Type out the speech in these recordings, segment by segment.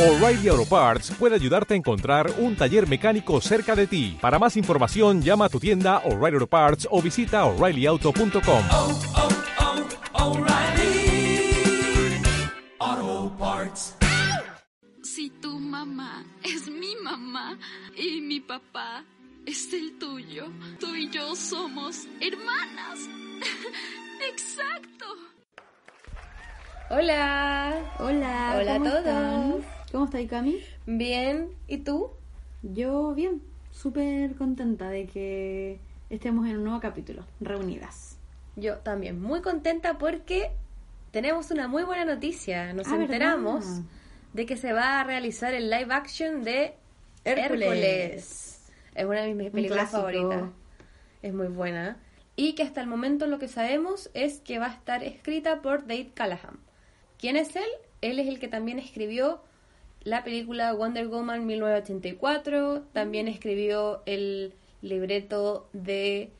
O'Reilly Auto Parts puede ayudarte a encontrar un taller mecánico cerca de ti. Para más información, llama a tu tienda O'Reilly Auto Parts o visita oreillyauto.com. oh, oh, Parts. Si tu mamá es mi mamá y mi papá es el tuyo, tú y yo somos hermanas. Exacto. Hola. Hola, Hola a ¿cómo todos. están? ¿Cómo estás, Cami? Bien. ¿Y tú? Yo bien, súper contenta de que estemos en un nuevo capítulo, reunidas. Yo también muy contenta porque tenemos una muy buena noticia. Nos Ah, ¿verdad? enteramos de que se va a realizar el live action de Hércules. Hércules. Es una de mis películas favoritas. Es muy buena. Y que hasta el momento lo que sabemos es que va a estar escrita por Dave Callahan. ¿Quién es él? Él es el que también escribió la película Wonder Woman 1984. También escribió el libreto de.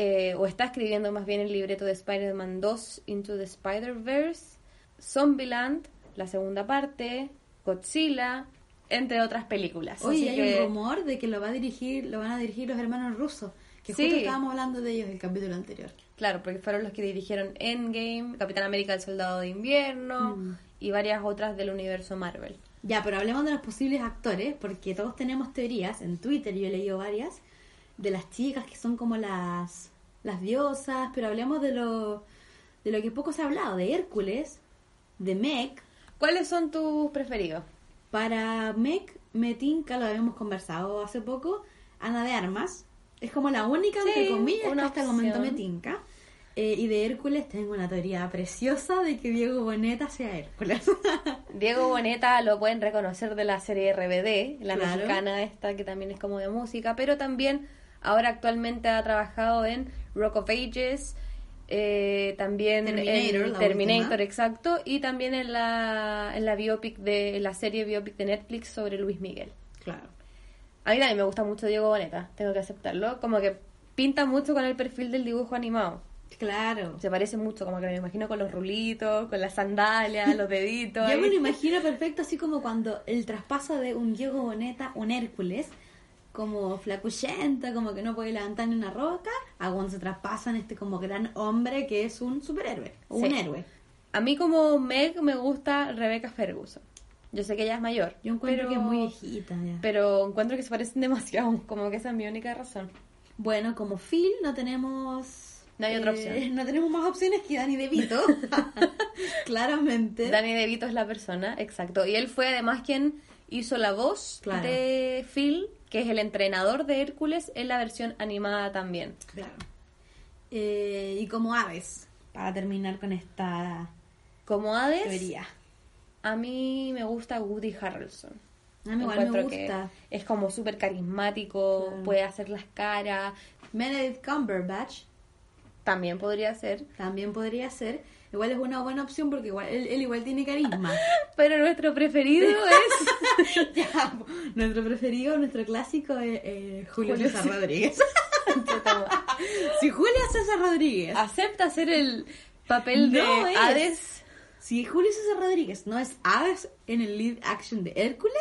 eh, o está escribiendo más bien el libreto de Spider-Man 2 Into the Spider-Verse. Zombieland, la segunda parte. Godzilla, entre otras películas. Oye, Así hay que- un rumor de que lo va a dirigir, lo van a dirigir los hermanos rusos, que Sí. justo estábamos hablando de ellos en el capítulo anterior. Claro, porque fueron los que dirigieron Endgame, Capitán América el Soldado de Invierno y varias otras del universo Marvel. Ya, pero hablemos de los posibles actores, porque todos tenemos teorías, en Twitter yo he leído varias, de las chicas que son como las, las diosas, pero hablemos de lo, de lo que poco se ha hablado, de Hércules, de Meg, ¿Cuáles son tus preferidos? Para Meg, me tinca, lo habíamos conversado hace poco, Ana de Armas. Es como la única, Sí, entre comillas, que hasta el momento me tinca. Eh, y de Hércules tengo una teoría preciosa de que Diego Boneta sea Hércules. Diego Boneta lo pueden reconocer de la serie RBD, la Claro. mexicana esta que también es como de música, pero también ahora actualmente ha trabajado en Rock of Ages, eh, también Terminator, en Terminator, última. exacto, y también en la, en la biopic de en la serie biopic de Netflix sobre Luis Miguel. claro. A mí también me gusta mucho Diego Boneta, tengo que aceptarlo. Como que pinta mucho con el perfil del dibujo animado. Claro. Se parece mucho, como que me imagino con los rulitos, con las sandalias, los deditos. Yo ahí. me lo imagino perfecto, así como cuando el traspaso de un Diego Boneta, un Hércules, como flacuchenta, como que no puede levantar ni una roca, a cuando se traspasan este como gran hombre que es un superhéroe, o un héroe. A mí como Meg me gusta Rebecca Ferguson. Yo sé que ella es mayor. Yo encuentro pero- que es muy viejita ya. Pero encuentro que se parecen demasiado, como que esa es mi única razón. Bueno, como Phil no tenemos... eh, No hay otra opción. No tenemos más opciones que Danny DeVito. Claramente. Danny DeVito es la persona, exacto. Y él fue además quien hizo la voz Claro. de Phil, que es el entrenador de Hércules en la versión animada también. Claro. Eh, y como aves, para terminar con esta Como Hades, teoría. A mí me gusta Woody Harrelson. A mí igual me Encuentro que gusta. Es como súper carismático, Claro. puede hacer las caras. Benedict Cumberbatch También podría ser. también podría ser. Igual es una buena opción porque igual, él, él igual tiene carisma. Pero nuestro preferido es. Ya, nuestro preferido, nuestro clásico es eh, Julio, Julio César. Rodríguez. si Julio César Rodríguez, Acepta hacer el papel de No es. Hades. Si Julio César Rodríguez no es Aves en el lead action de Hércules,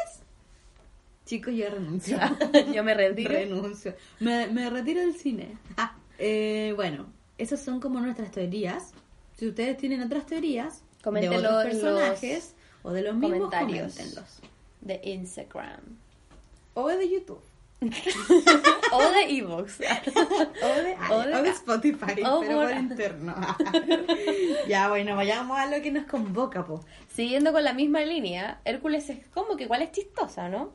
chicos, yo renuncio. Yo me retiro. renuncio. Me, me retiro del cine. Ah, eh, bueno, esas son como nuestras teorías. Si ustedes tienen otras teorías de Coméntenlo otros los personajes o de los mismos, comentarios. coméntenlos. De Instagram. O de YouTube. o de Evox. O de, O de- o de Spotify, o pero por- por interno. ya, bueno, vayamos a lo que nos convoca, po. Siguiendo con la misma línea, Hércules es como que igual es chistosa, ¿no?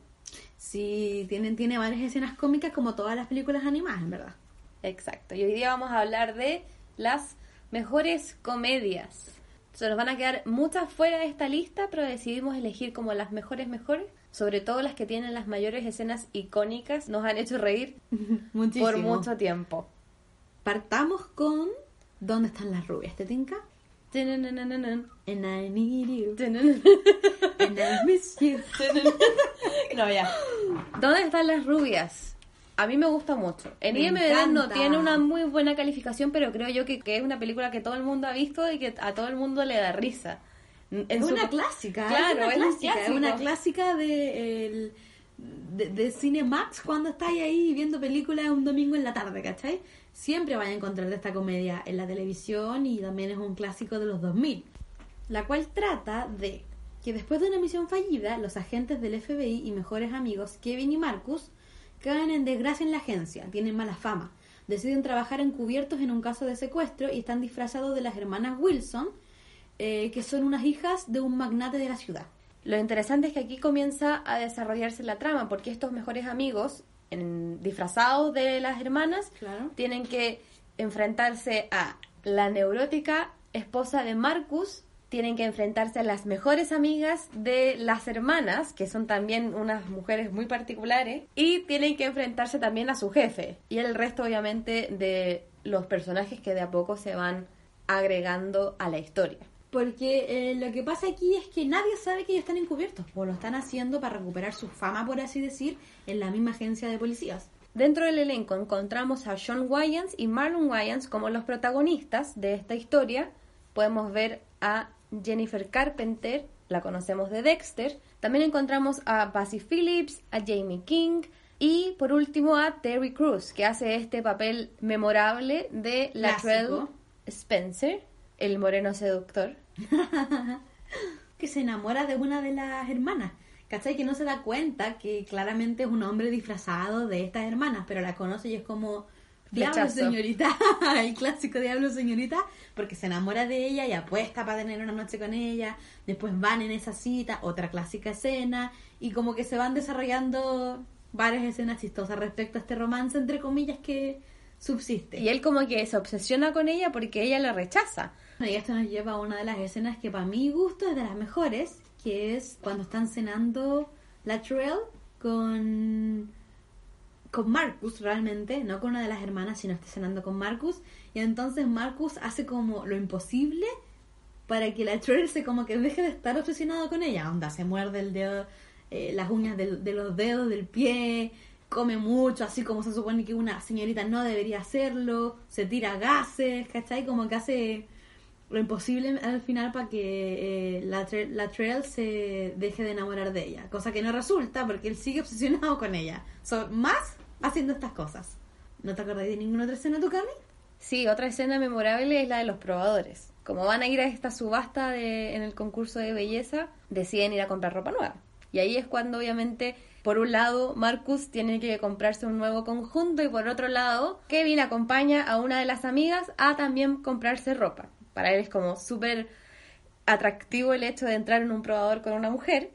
Sí, tienen, tiene varias escenas cómicas como todas las películas animadas, en verdad. Exacto. Y hoy día vamos a hablar de las mejores comedias. Se nos van a quedar muchas fuera de esta lista, pero decidimos elegir como las mejores mejores, sobre todo las que tienen las mayores escenas icónicas, nos han hecho reír Muchísimo. por mucho tiempo. Partamos con ¿Dónde están las rubias? ¿Te tinca? Tununununun. And I need you. Tununun. And I miss you. No, ya. ¿Dónde están las rubias? A mí me gusta mucho. En Me IMDb no tiene una muy buena calificación, pero creo yo que, que es una película que todo el mundo ha visto y que a todo el mundo le da risa. En es su- una clásica, Claro, es una un clásica, es una clásica de, el- de, de Cinemax cuando estáis ahí viendo películas un domingo en la tarde, ¿cachai? Siempre vais a encontrar esta comedia en la televisión y también es un clásico de los 2000, la cual trata de que después de una misión fallida, los agentes del FBI y mejores amigos Kevin y Marcus caen en desgracia en la agencia, tienen mala fama, deciden trabajar encubiertos en un caso de secuestro y están disfrazados de las hermanas Wilson, eh, que son unas hijas de un magnate de la ciudad. Lo interesante es que aquí comienza a desarrollarse la trama, porque estos mejores amigos, en- disfrazados de las hermanas, Claro. tienen que enfrentarse a la neurótica esposa de Marcus, tienen que enfrentarse a las mejores amigas de las hermanas, que son también unas mujeres muy particulares, y tienen que enfrentarse también a su jefe, y el resto obviamente de los personajes que de a poco se van agregando a la historia. Porque eh, lo que pasa aquí es que nadie sabe que ellos están encubiertos, o lo están haciendo para recuperar su fama, por así decir, en la misma agencia de policías. Dentro del elenco encontramos a Sean Wayans y Marlon Wayans como los protagonistas de esta historia. Podemos ver a Jennifer Carpenter, la conocemos de Dexter. También encontramos a Basie Phillips, a Jamie King y por último a Terry Crews, que hace este papel memorable de Latrell. Spencer, el moreno seductor. que se enamora de una de las hermanas. ¿Cachai? Que no se da cuenta que claramente es un hombre disfrazado de estas hermanas, pero la conoce y es como... Diablo, señorita. El clásico Diablo, señorita. Porque se enamora de ella y apuesta para tener una noche con ella. Después van en esa cita, otra clásica escena. Y como que se van desarrollando varias escenas chistosas respecto a este romance, entre comillas, que subsiste. Y él como que se obsesiona con ella porque ella lo rechaza. Y esto nos lleva a una de las escenas que para mi gusto es de las mejores, que es cuando están cenando Latrell con con Marcus realmente, no con una de las hermanas, sino está cenando con Marcus y entonces Marcus hace como lo imposible para que Latrell se como que deje de estar obsesionado con ella, onda, se muerde el dedo, eh, las uñas de los dedos del pie, come mucho, así como se supone que una señorita no debería hacerlo, se tira gases, ¿cachai? Como que hace lo imposible al final para que eh, Latre- Latrell se deje de enamorar de ella, cosa que no resulta porque él sigue obsesionado con ella, So, más haciendo estas cosas. ¿No te acordás de ninguna otra escena, tu Cami? Sí, otra escena memorable es la de los probadores. Como van a ir a esta subasta de, en el concurso de belleza, deciden ir a comprar ropa nueva. Y ahí es cuando obviamente, por un lado, Marcus tiene que comprarse un nuevo conjunto y por otro lado, Kevin acompaña a una de las amigas a también comprarse ropa. Para él es como súper atractivo el hecho de entrar en un probador con una mujer.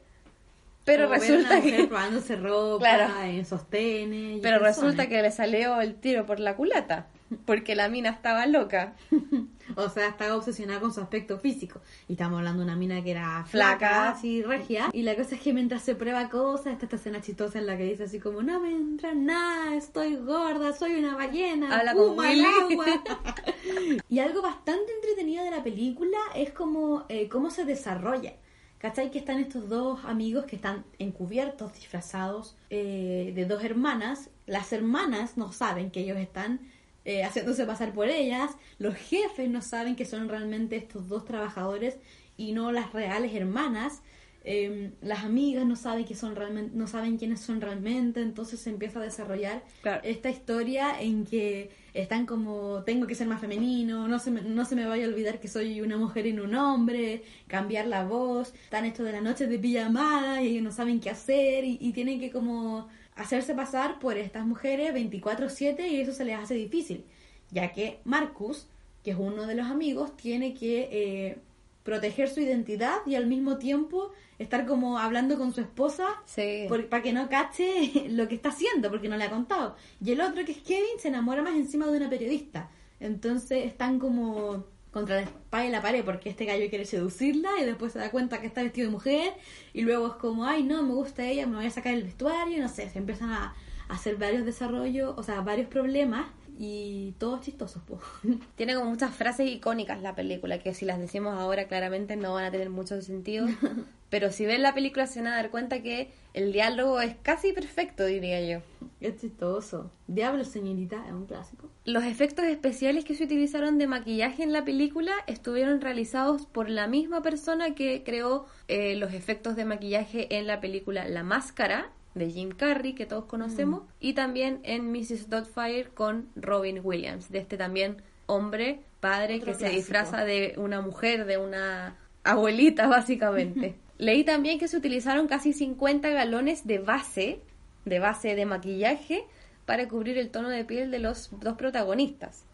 Pero Como resulta una mujer que... probándose ropa Claro. en sostenes. y Pero resulta que le salió el tiro por la culata. Porque la mina estaba loca. O sea, estaba obsesionada con su aspecto físico. Y estamos hablando de una mina que era Flaca. así regia. Y la cosa es que mientras se prueba cosas, está esta escena chistosa en la que dice así como, no me entra nada, estoy gorda, soy una ballena. Habla como Willy. agua". y algo bastante entretenido de la película es como eh, cómo se desarrolla. ¿Cachai? Que están estos dos amigos que están encubiertos, disfrazados eh, de dos hermanas. Las hermanas no saben que ellos están eh, haciéndose pasar por ellas. Los jefes no saben que son realmente estos dos trabajadores y no las reales hermanas. Eh, las amigas no saben que son realmente, no saben quiénes son realmente. Entonces se empieza a desarrollar Claro. esta historia en que están como tengo que ser más femenino, no se me, no se me vaya a olvidar que soy una mujer y no un hombre, cambiar la voz, están esto de la noche de pijamada y no saben qué hacer y, y tienen que como hacerse pasar por estas mujeres 24/7 y eso se les hace difícil, ya que Marcus, que es uno de los amigos, tiene que eh, proteger su identidad y al mismo tiempo estar como hablando con su esposa Sí. para que no cache lo que está haciendo, porque no le ha contado. Y el otro, que es Kevin, se enamora más encima de una periodista. Entonces están como contra la espalda y la pared, porque este gallo quiere seducirla y después se da cuenta que está vestido de mujer y luego es como, ay, no, me gusta ella, me voy a sacar el vestuario, no sé, se empiezan a, a hacer varios desarrollos, o sea, varios problemas y todos chistosos, pues. Tiene como muchas frases icónicas la película, que si las decimos ahora claramente no van a tener mucho sentido, Pero si ven la película se van a dar cuenta que el diálogo es casi perfecto, diría yo. Es chistoso. Diablo, señorita, es un clásico. Los efectos especiales que se utilizaron de maquillaje en la película estuvieron realizados por la misma persona que creó eh, los efectos de maquillaje en la película La Máscara de Jim Carrey, que todos conocemos, y también en Mrs. Doubtfire con Robin Williams, de este también hombre, padre, Otro que se disfraza de una mujer, de una abuelita, básicamente. Leí también que se utilizaron casi 50 galones de base, de base de maquillaje, para cubrir el tono de piel de los dos protagonistas.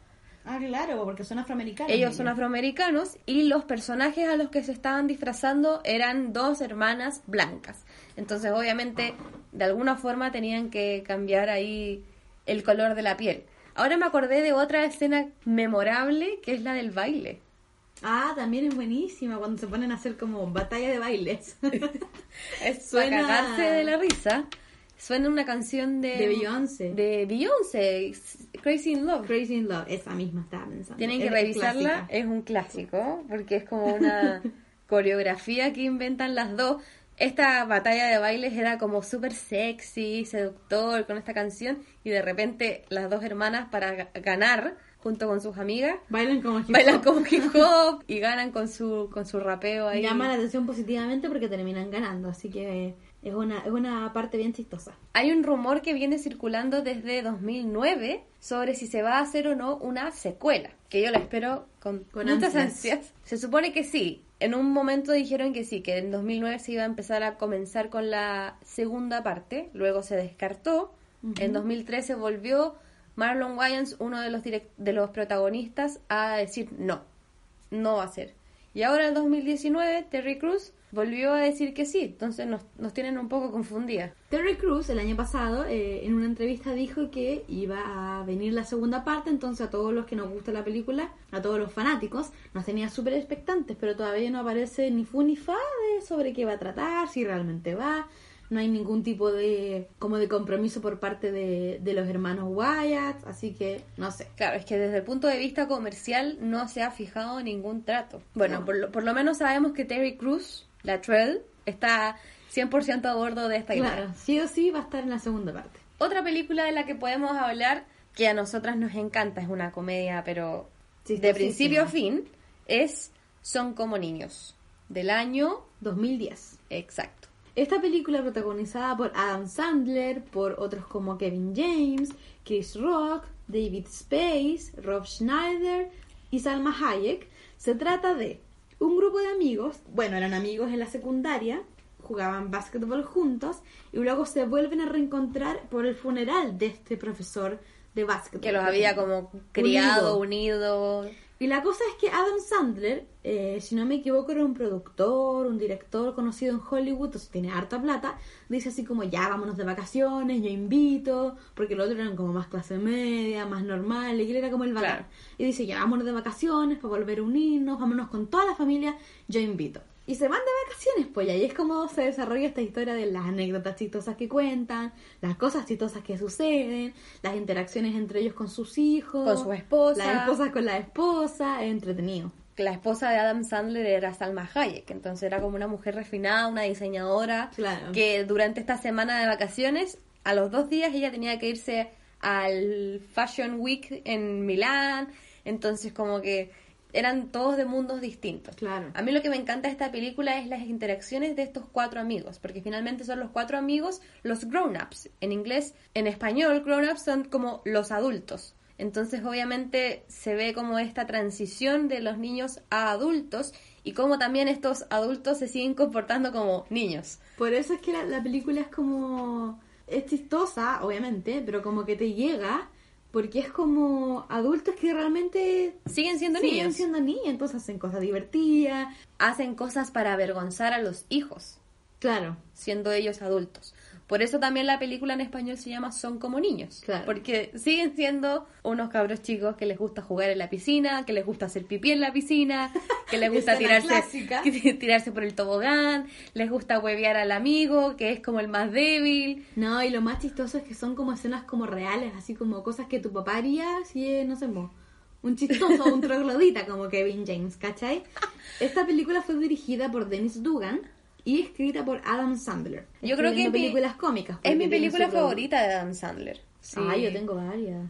Ah, claro, porque son afroamericanos. Ellos son afroamericanos y los personajes a los que se estaban disfrazando eran dos hermanas blancas. Entonces, obviamente, de alguna forma tenían que cambiar ahí el color de la piel. Ahora me acordé de otra escena memorable que es la del baile. Ah, también es buenísima cuando se ponen a hacer como batalla de bailes. Es Suena- para cagarse de la risa. Suena una canción de... De Beyoncé. De Beyoncé, Crazy in Love. Crazy in Love, esa misma estaba pensando. Tienen que Es revisarla, clásica. es un clásico, porque es como una coreografía que inventan las dos. Esta batalla de bailes era como súper sexy, seductor con esta canción, y de repente las dos hermanas para ga- ganar, junto con sus amigas, Bailan como hip bailan hop. como hip hop y ganan con su, con su rapeo ahí. Llama la atención positivamente porque terminan ganando, así que es una, es una parte bien chistosa. Hay un rumor que viene circulando desde 2009 sobre si se va a hacer o no una secuela, que yo la espero con, Con muchas ansias. ansias. Se supone que sí. En un momento dijeron que sí, que en 2009 se iba a empezar a comenzar con la segunda parte, luego se descartó. En 2013 volvió Marlon Wayans, uno de los, direct- de los protagonistas, a decir no, no va a ser. Y ahora en 2019 Terry Cruz volvió a decir que sí, entonces nos, nos tienen un poco confundidas. Terry Crews el año pasado eh, en una entrevista dijo que iba a venir la segunda parte, entonces a todos los que nos gusta la película, a todos los fanáticos, nos tenía súper expectantes, pero todavía no aparece ni fu ni fa de sobre qué va a tratar, si realmente va. No hay ningún tipo de como de compromiso por parte de, de los hermanos Wyatt, así que no sé. Claro, es que desde el punto de vista comercial no se ha fijado ningún trato. Bueno, No. por, lo, por lo menos sabemos que Terry Cruz, la Trell, está 100% a bordo de esta idea. Claro, sí o sí va a estar en la segunda parte. Otra película de la que podemos hablar, que a nosotras nos encanta, es una comedia, pero de principio a fin, es Son como niños, del año 2010. exacto. Esta película protagonizada por Adam Sandler, por otros como Kevin James, Chris Rock, David Space, Rob Schneider y Salma Hayek, se trata de un grupo de amigos, bueno, eran amigos en la secundaria, jugaban básquetbol juntos y luego se vuelven a reencontrar por el funeral de este profesor de básquetbol. Que los había como criado, unido. Y la cosa es que Adam Sandler, eh, si no me equivoco, era un productor, un director conocido en Hollywood, entonces tiene harta plata, dice así como, ya, vámonos de vacaciones, yo invito, porque los otros eran como más clase media, más normal, y él era como el bacán. Claro. Y dice, ya, vámonos de vacaciones para volver a unirnos, vámonos con toda la familia, yo invito. Y se van de vacaciones, pues, y ahí es como se desarrolla esta historia de las anécdotas chistosas que cuentan, las cosas chistosas que suceden, las interacciones entre ellos con sus hijos, Con su esposa. las esposas con la esposa, es entretenido. La esposa de Adam Sandler era Salma Hayek, entonces era como una mujer refinada, una diseñadora, Claro. que durante esta semana de vacaciones, a los dos días ella tenía que irse al Fashion Week en Milán, entonces como que eran todos de mundos distintos. Claro. A mí lo que me encanta de esta película es las interacciones de estos cuatro amigos, porque finalmente son los cuatro amigos los grown-ups. En inglés, en español, grown-ups son como los adultos. Entonces, obviamente, se ve como esta transición de los niños a adultos y cómo también estos adultos se siguen comportando como niños. Por eso es que la, la película es como... Es chistosa, obviamente, pero como que te llega porque es como adultos que realmente Siguen siendo siguen niños. siendo niños, entonces hacen cosas divertidas. Hacen cosas para avergonzar a los hijos, Claro, siendo ellos adultos. Por eso también la película en español se llama Son como niños. Claro. Porque siguen siendo unos cabros chicos que les gusta jugar en la piscina, que les gusta hacer pipí en la piscina, que les gusta tirarse, tirarse por el tobogán, les gusta huevear al amigo, que es como el más débil. No, y lo más chistoso es que son como escenas como reales, así como cosas que tu papá haría si es, no sé, mo, un chistoso un troglodita como Kevin James, ¿cachai? Esta película fue dirigida por Dennis Dugan y escrita por Adam Sandler. Yo creo que mi- películas cómicas. Es mi película favorita de Adam Sandler. Sí. Ah, yo tengo varias.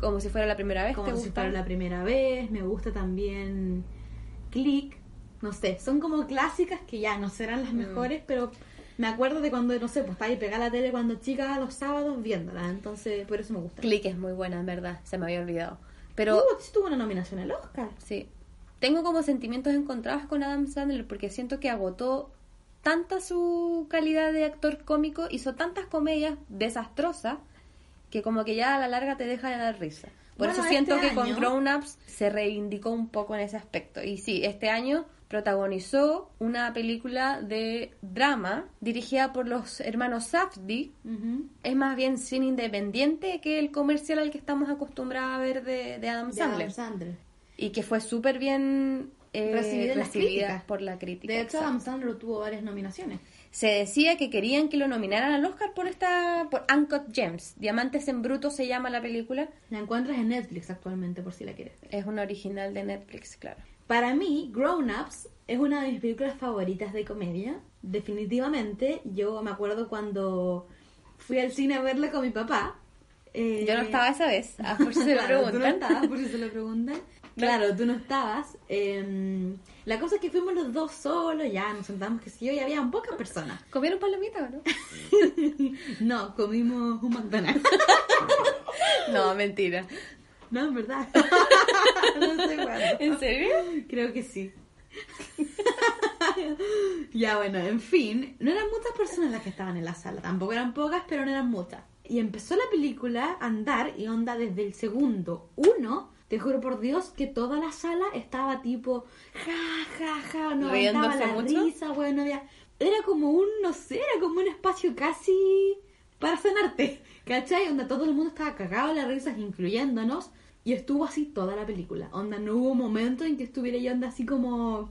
Como si fuera la primera vez. Como ¿te si gusta? fuera la primera vez. Me gusta también Click. No sé, son como clásicas que ya no serán Mm. las mejores, pero me acuerdo de cuando, no sé, pues estaba ahí pegada a la tele cuando chica los sábados viéndola. Entonces, por eso me gusta. Click es muy buena, en verdad. Se me había olvidado. Pero Uh, sí tuvo una nominación al Oscar. sí. Tengo como sentimientos encontrados con Adam Sandler porque siento que agotó tanta su calidad de actor cómico, hizo tantas comedias desastrosas que como que ya a la larga te deja de dar risa. Por Bueno, eso siento este que con Grown Ups se reivindicó un poco en ese aspecto. Y sí, este año protagonizó una película de drama dirigida por los hermanos Safdie. Ujú. Es más bien cine independiente que el comercial al que estamos acostumbrados a ver de, de Adam De Sandler. Adam Sandler. Y que fue súper bien eh, Recibida en las críticas. por la crítica. De hecho, exacto. Adam Sandler tuvo varias nominaciones. Se decía que querían que lo nominaran al Oscar por esta por Uncut Gems. Diamantes en bruto se llama la película. La encuentras en Netflix actualmente, por si la quieres ver. Es una original de Netflix, claro. Para mí, Grown Ups es una de mis películas favoritas de comedia. Definitivamente, yo me acuerdo cuando fui al cine a verla con mi papá. eh, Yo no estaba esa vez, por si se lo Claro, tú no preguntan. estabas, por si se lo preguntan. Claro, tú no estabas. eh, la cosa es que fuimos los dos solos, ya nos sentamos que sí, y había pocas personas. ¿Comieron palomitas o no? No, comimos un McDonald's. No, mentira. No, en verdad. no sé cuándo. ¿En serio? Creo que sí. ya, bueno, en fin, no eran muchas personas las que estaban en la sala, tampoco eran pocas, pero no eran muchas. Y empezó la película a andar y onda desde el segundo uno, te juro por Dios que toda la sala estaba tipo ja, ja, ja, no aguantaba ¿Riéndose la mucho? risa, bueno, no había... Era como un, no sé, era como un espacio casi para sanarte, ¿cachai? Onda todo el mundo estaba cagado de las risas, incluyéndonos, y estuvo así toda la película. Onda, no hubo momento en que estuviera yo onda así como...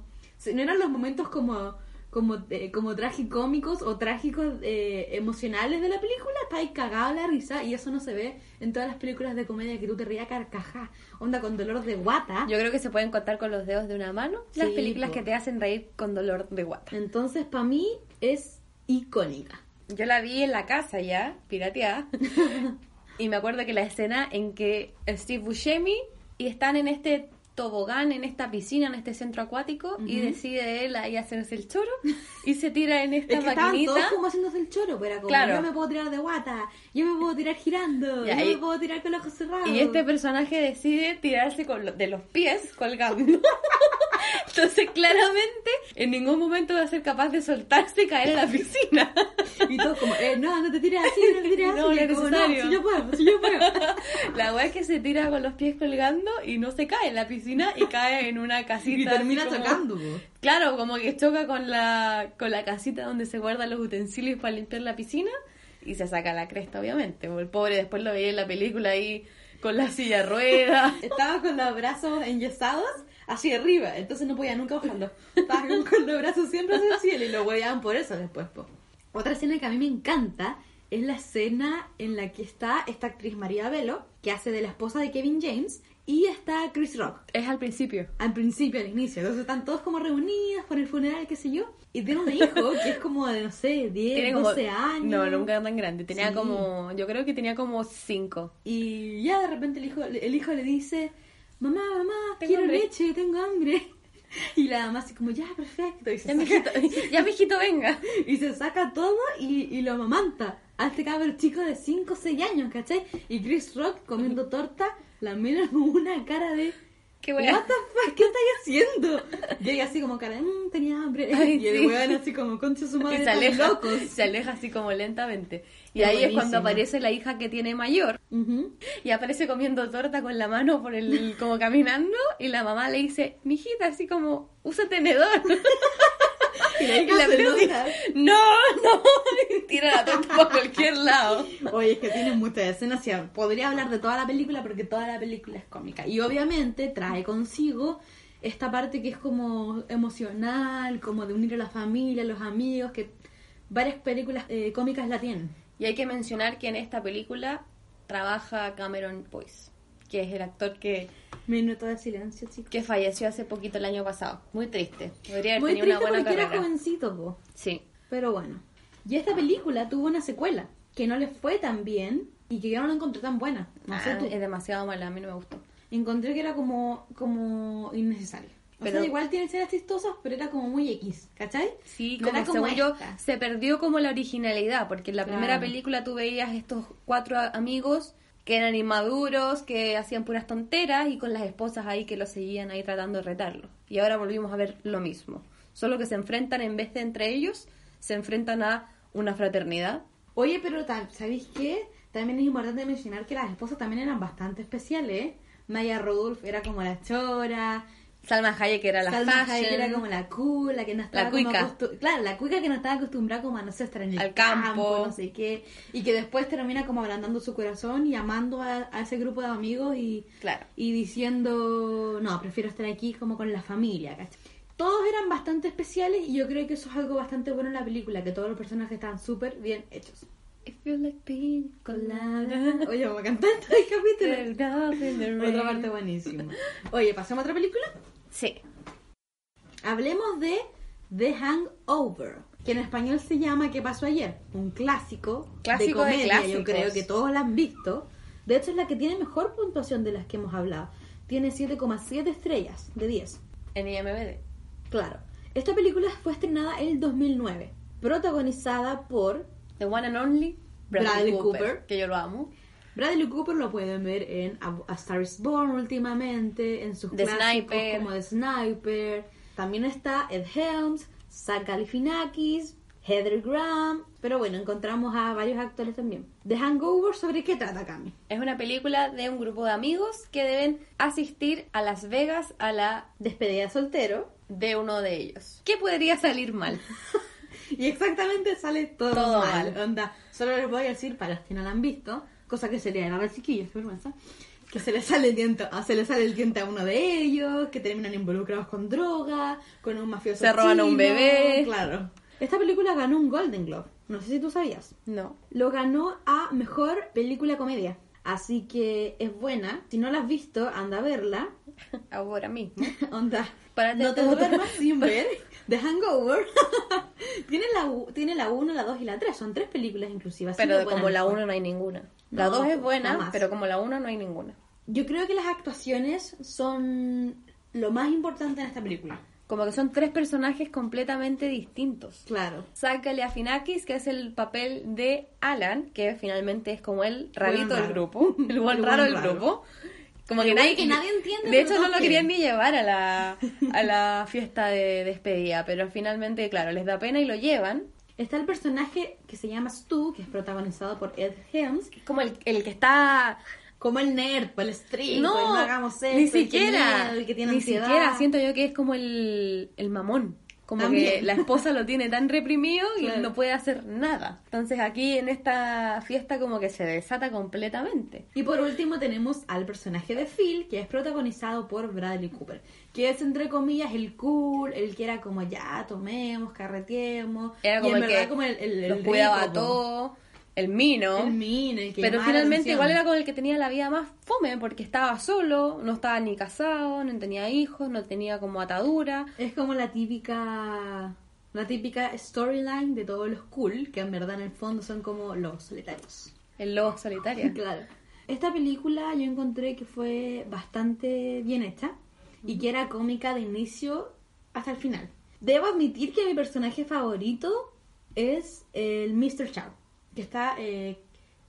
No eran los momentos como como eh, como tragicómicos o trágicos eh, emocionales de la película, está ahí cagado de la risa y eso no se ve en todas las películas de comedia que tú te rías carcajá, onda con dolor de guata. Yo creo que se pueden contar con los dedos de una mano las Sí, películas po. que te hacen reír con dolor de guata. Entonces, para mí es icónica. Yo la vi en la casa ya, pirateada. y me acuerdo que la escena en que Steve Buscemi y están en este tobogán, en esta piscina, en este centro acuático, y decide él ahí hacerse el choro y se tira en esta Es que maquinita. todos como haciéndose el choro, pero como Claro. yo me puedo tirar de guata, yo me puedo tirar girando, yo me puedo tirar con los ojos cerrados. Y este personaje decide tirarse con lo- de los pies colgando. Entonces, claramente, en ningún momento va a ser capaz de soltarse y caer en la piscina. Y todos como, eh, no, no te tires así, no te tires así. No, no como, necesario. si yo puedo, si yo puedo. La weá es que se tira con los pies colgando y no se cae en la piscina y cae en una casita. Y termina como- chocando. Claro, como que choca con la, con la casita donde se guardan los utensilios para limpiar la piscina y se saca la cresta, obviamente. El pobre después lo veía en la película ahí con la silla de ruedas. Estaba con los brazos enyesados hacia arriba, entonces no podía nunca bajarlo. Estaba con, los brazos siempre hacia el cielo y lo hueveaban por eso después. po. Otra escena que a mí me encanta es la escena en la que está esta actriz María Velo, que hace de la esposa de Kevin James, y está Chris Rock. Es al principio. Al principio, al inicio. Entonces están todos como reunidos por el funeral, qué sé yo. Y tiene un hijo que es como de, no sé, 10, Tiene como, 12 años. No, nunca tan grande. Tenía Sí. como, yo creo que tenía como cinco. Y ya de repente el hijo, el hijo le dice, mamá, mamá, Tengo quiero hambre". leche, tengo hambre. Y la mamá así como, ya, perfecto. Y se, Ya, saca, mijito, ya, mijito, venga. y se saca todo y, y lo amamanta a este cabrón chico de 5 o 6 años, ¿cachai? Y Chris Rock comiendo torta, la mira con una cara de... Qué wea. What the fuck, ¿qué estáis haciendo? Y ella así como cara mmm, tenía hambre. Ay, y el sí. weón así como, concha su madre, se aleja, locos. se aleja así como lentamente. Y ahí es cuando buenísimo. aparece la hija que tiene mayor. Ujú. Y aparece comiendo torta con la mano por el, como caminando. Y la mamá le dice, mijita, así como, usa tenedor. Y la Y hija la se Blue enoja. dice, no, no. Tira la torta por cualquier lado. Oye, es que tiene muchas escenas. y podría hablar de toda la película porque toda la película es cómica. Y obviamente trae consigo esta parte que es como emocional, como de unir a la familia, a los amigos, que varias películas eh, cómicas la tienen. Y hay que mencionar que en esta película trabaja Cameron Boyce, que es el actor que Minuto de silencio, chicos. Que falleció hace poquito el año pasado. Muy triste. Podría haber Muy tenido triste una buena porque era carrera. jovencito, po. Sí. Pero bueno. Y esta película tuvo una secuela que no le fue tan bien y que yo no la encontré tan buena. No sé Ah, tú. es demasiado mala, a mí no me gustó. Encontré que era como, como innecesario. O Pero- sea, igual tiene escenas chistosas, pero era como muy X, ¿cachai? Sí, No como, era según yo, se perdió como la originalidad, porque en la Claro. primera película tú veías estos cuatro amigos que eran inmaduros, que hacían puras tonteras y con las esposas ahí que los seguían ahí tratando de retarlo. Y ahora volvimos a ver lo mismo. Solo que se enfrentan, en vez de entre ellos, se enfrentan a una fraternidad. Oye, pero ¿sabéis qué? También es importante mencionar que las esposas también eran bastante especiales. ¿eh? Maya Rudolph era como la chora, Salma Hayek era la Salma fashion, Hayek era como la cool, la que no estaba La cuica. Claro, la cuica que no estaba acostumbrada como a no sé, estar en el Al campo. no sé qué. Y que después termina como ablandando su corazón y amando a, a ese grupo de amigos y, Claro. y diciendo, no, prefiero estar aquí como con la familia, ¿cachai? Todos eran bastante especiales y yo creo que eso es algo bastante bueno en la película, que todos los personajes están súper bien hechos. If you like pina colada, Oye, vamos a cantar todo el capítulo. Otra parte buenísima. Oye, ¿pasamos a otra película? Sí. Hablemos de The Hangover, que en español se llama ¿Qué pasó ayer? Un clásico, Clásico de de comedia, yo clásicos. creo que todos la han visto. De hecho es la que tiene mejor puntuación de las que hemos hablado. Tiene 7,7 estrellas de 10. En IMBD. Claro. Esta película fue estrenada en el 2009, protagonizada por The One and Only Bradley, Bradley Cooper, Cooper. que yo lo amo. Bradley Cooper lo pueden ver en A, Star is Born últimamente, en sus The clásicos Sniper. como The Sniper. También está Ed Helms, Zach Galifianakis, Heather Graham. Pero bueno, encontramos a varios actores también. The Hangover, ¿sobre qué trata, Cami? Es una película de un grupo de amigos que deben asistir a Las Vegas a la Despedida de soltero. de uno de ellos. ¿Qué podría salir mal? Y exactamente sale todo, Todo mal. mal. Onda, solo les voy a decir para los que no la han visto, cosa que sería la chiquillos, qué vergüenza. Que se les sale el diente, ah, se les sale el diente a uno de ellos, que terminan involucrados con droga, con un mafioso. Se roban a un bebé. Claro. Esta película ganó un Golden Globe. No sé si tú sabías. No. Lo ganó a mejor película comedia. Así que es buena. Si no la has visto, anda a verla. Ahora mismo. Onda. Para no te duermas sin ver The Hangover. tiene la tiene la 1, la 2 y la 3. Son tres películas inclusivas. Pero como la mejor. 1 no hay ninguna. La No, 2 es buena, pero como la 1 no hay ninguna. Yo creo que las actuaciones son lo más importante en esta película. Como que son tres personajes completamente distintos. Claro. Zach Galifianakis, que es el papel de Alan, que finalmente es como el rarito del grupo, el buen El raro del grupo. Como que nadie, que nadie entiende, De hecho, no lo querían ni llevar a la, a la fiesta de despedida, pero finalmente, claro, les da pena y lo llevan. Está el personaje que se llama Stu, que es protagonizado por Ed Helms, Como el, el que está como el nerd, por el street, no, el no hagamos esto, ni el que siquiera, miedo, el que tiene ni ansiedad. siquiera. Siento yo que es como el, el mamón. Como que la esposa lo tiene tan reprimido y Claro. no puede hacer nada. Entonces aquí en esta fiesta como que se desata completamente. Y por último tenemos al personaje de Phil, que es protagonizado por Bradley Cooper, que es entre comillas el cool, el que era como ya, tomemos, carreteemos. Era y como en el verdad que como el, el, el los cuidaba todos, el mino. El min, el que Pero finalmente atención. igual era con el que tenía la vida más fome, porque estaba solo, no estaba ni casado, no tenía hijos, no tenía como atadura. Es como la típica la típica storyline de todos los cool, que en verdad en el fondo son como los solitarios. El lobo solitario. Claro. Esta película yo encontré que fue bastante bien hecha y que era cómica de inicio hasta el final. Debo admitir que mi personaje favorito es el Mr. Chow, que está eh,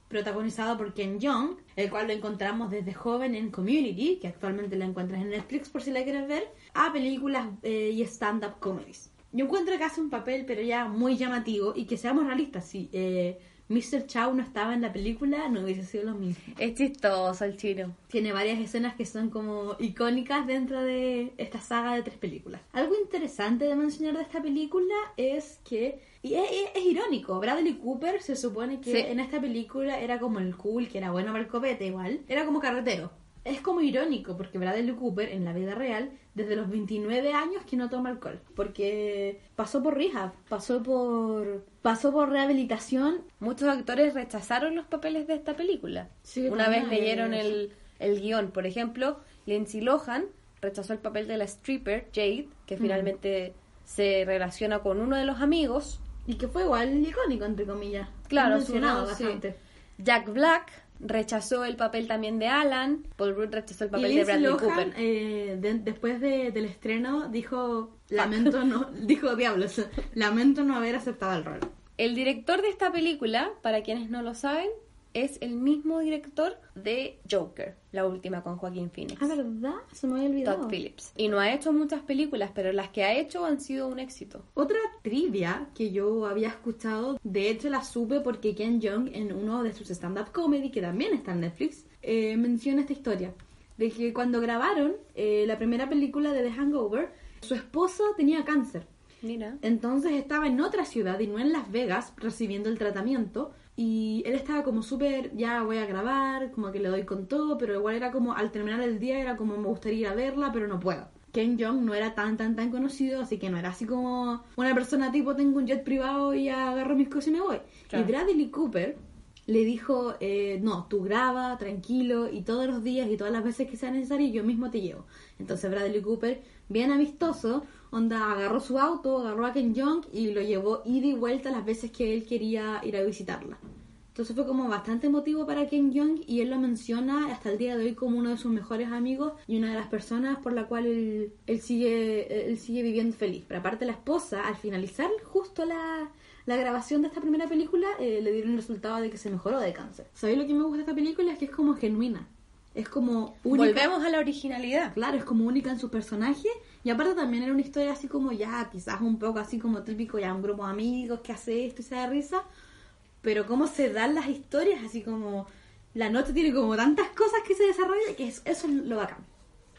protagonizado por Ken Jeong, el cual lo encontramos desde joven en Community, que actualmente la encuentras en Netflix por si la quieres ver, a películas eh, y stand-up comedies. Yo encuentro que hace un papel, pero ya muy llamativo, y que seamos realistas, si eh, Mr. Chow no estaba en la película, no hubiese sido lo mismo. Es chistoso el chino. Tiene varias escenas que son como icónicas dentro de esta saga de tres películas. Algo interesante de mencionar de esta película es que, y es, es- es irónico, Bradley Cooper se supone que Sí. en esta película era como el cool, que era bueno para el copete igual, era como carretero. Es como irónico porque Bradley Cooper en la vida real, desde los 29 años que no toma alcohol, porque pasó por rehab, pasó por pasó por rehabilitación Muchos actores rechazaron los papeles de esta película. Sí, Una vez leyeron el, el guion, por ejemplo, Lindsay Lohan rechazó el papel de la stripper Jade, que finalmente se relaciona con uno de los amigos. Y que fue igual icónico, entre comillas. Claro, mencionado sonó, sí. bastante. Jack Black rechazó el papel también de Alan. Paul Rudd rechazó el Y papel de Bradley Lohan, Cooper. eh, de- después de- del estreno, dijo, lamento no, dijo, diablos, lamento no haber aceptado el rol. El director de esta película, para quienes no lo saben, es el mismo director de Joker, la última con Joaquín Phoenix. Ah, ¿verdad? Se me había olvidado. Todd Phillips. Y no ha hecho muchas películas, pero las que ha hecho han sido un éxito. Otra trivia que yo había escuchado, de hecho la supe porque Ken Jeong en uno de sus stand-up comedy, que también está en Netflix, eh, menciona esta historia. De que cuando grabaron eh, la primera película de The Hangover, su esposo tenía cáncer. Mira. Entonces estaba en otra ciudad y no en Las Vegas recibiendo el tratamiento. Y él estaba como súper, ya voy a grabar, como que le doy con todo, pero igual era como, al terminar el día era como me gustaría ir a verla, pero no puedo. Ken Jeong no era tan, tan, tan conocido, así que no era así como una persona tipo, tengo un jet privado y agarro mis cosas y me voy. Claro. Y Bradley Cooper le dijo, eh, no, tú graba, tranquilo, y todos los días y todas las veces que sea necesario yo mismo te llevo. Entonces Bradley Cooper, bien amistoso, onda, agarró su auto, agarró a Ken Jeong y lo llevó ida y vuelta las veces que él quería ir a visitarla. Entonces fue como bastante emotivo para Ken Jeong y él lo menciona hasta el día de hoy como uno de sus mejores amigos y una de las personas por la cual él, él sigue él sigue viviendo feliz. Pero aparte la esposa, al finalizar justo la, la grabación de esta primera película, eh, le dieron el resultado de que se mejoró de cáncer. ¿Sabéis lo que me gusta de esta película? Es que es como genuina. Es como única. Volvemos a la originalidad. Claro, es como única en su personaje. Y aparte también era una historia así como ya, quizás un poco así como típico, ya un grupo de amigos que hace esto y se da risa. Pero cómo se dan las historias, así como la noche tiene como tantas cosas que se desarrollan que es- eso es lo bacán.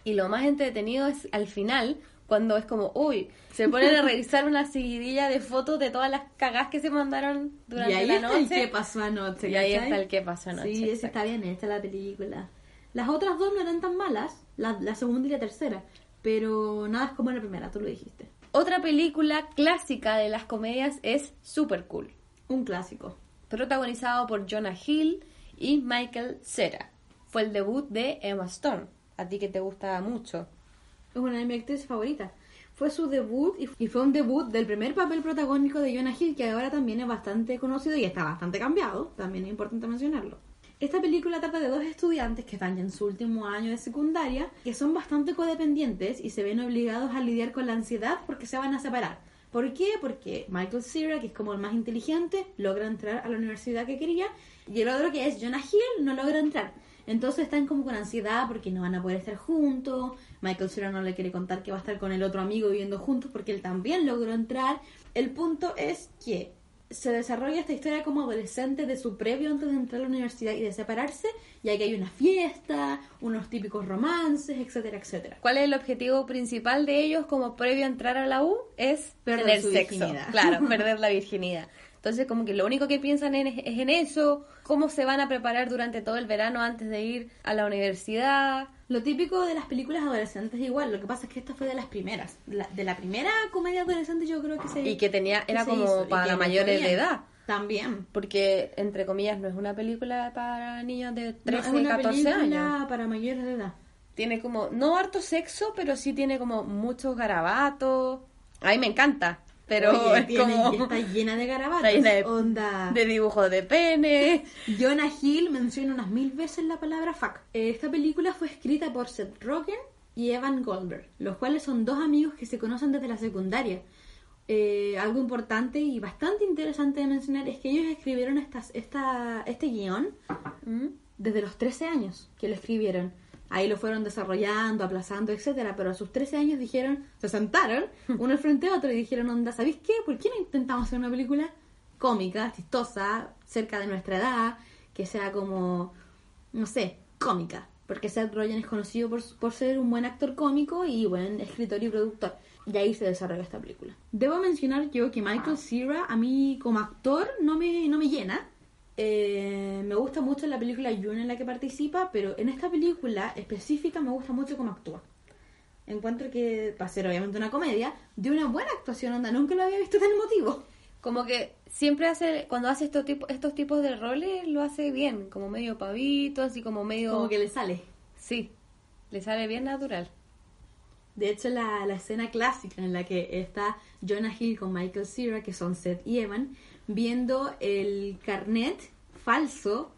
Y lo más entretenido es al final, cuando es como, uy, se ponen a revisar una seguidilla de fotos de todas las cagadas que se mandaron durante y ahí la está noche. el qué pasó anoche. Y ahí ¿cachai? está el qué pasó anoche, Sí, esa está bien hecha la película. Las otras dos no eran tan malas, la, la segunda y la tercera. Pero nada es como la primera, tú lo dijiste. Otra película clásica de las comedias es Super Cool, Un clásico. protagonizado por Jonah Hill y Michael Cera. Fue el debut de Emma Stone, a ti que te gusta mucho. Es una de mis actrices favoritas. Fue su debut y, y fue un debut del primer papel protagónico de Jonah Hill, que ahora también es bastante conocido y está bastante cambiado. También es importante mencionarlo. Esta película trata de dos estudiantes que están ya en su último año de secundaria, que son bastante codependientes y se ven obligados a lidiar con la ansiedad porque se van a separar. ¿Por qué? Porque Michael Cera, que es como el más inteligente, logra entrar a la universidad que quería, y el otro que es Jonah Hill no logra entrar. Entonces están como con ansiedad porque no van a poder estar juntos. Michael Cera no le quiere contar que va a estar con el otro amigo viviendo juntos porque él también logró entrar. El punto es que se desarrolla esta historia como adolescente de su previo antes de entrar a la universidad y de separarse, ya que hay una fiesta, unos típicos romances, etcétera, etcétera. ¿Cuál es el objetivo principal de ellos como previo a entrar a la U? Es Perder tener su sexo. virginidad. Claro, perder la virginidad. Entonces, como que lo único que piensan en- es en eso, cómo se van a preparar durante todo el verano antes de ir a la universidad. Lo típico de las películas adolescentes igual, lo que pasa es que esta fue de las primeras. La- de la primera comedia adolescente yo creo que se Y que tenía, era como hizo, para mayores de edad. También. Porque, entre comillas, no es una película para niños de No, 13, es una 14 película años. para mayores de edad. Tiene como, no harto sexo, pero sí tiene como muchos garabatos. A mí me encanta, pero Oye, es tiene- como está llena de garabatos. Está llena de- Onda. de dibujos de pene. Jonah Hill menciona unas mil veces la palabra fuck. Esta película fue escrita por Seth Rogen y Evan Goldberg, los cuales son dos amigos que se conocen desde la secundaria. Eh, algo importante y bastante interesante de mencionar es que ellos escribieron estas, esta, este guion ¿Mm? desde los 13 años que lo escribieron. Ahí lo fueron desarrollando, aplazando, etcétera, pero a sus 13 años dijeron, se sentaron uno al frente a otro y dijeron, onda, ¿sabéis qué? ¿Por qué no intentamos hacer una película cómica, chistosa, cerca de nuestra edad, que sea como, no sé, cómica? Porque Seth Rogen es conocido por, por ser un buen actor cómico y buen escritor y productor. Y ahí se desarrolla esta película. Debo mencionar yo que Michael Cera, a mí como actor, no me, no me llena. Eh, me gusta mucho la película June en la que participa, pero en esta película específica me gusta mucho cómo actúa. Encuentro que, para ser obviamente una comedia, de una buena actuación, onda, nunca lo había visto tan emotivo. Como que siempre hace, cuando hace estos tipos, estos tipos de roles, lo hace bien, como medio pavito, así como medio... Como que le sale. Sí. Le sale bien natural. De hecho, la, la escena clásica en la que está Jonah Hill con Michael Cera, que son Seth y Evan, viendo el carnet falso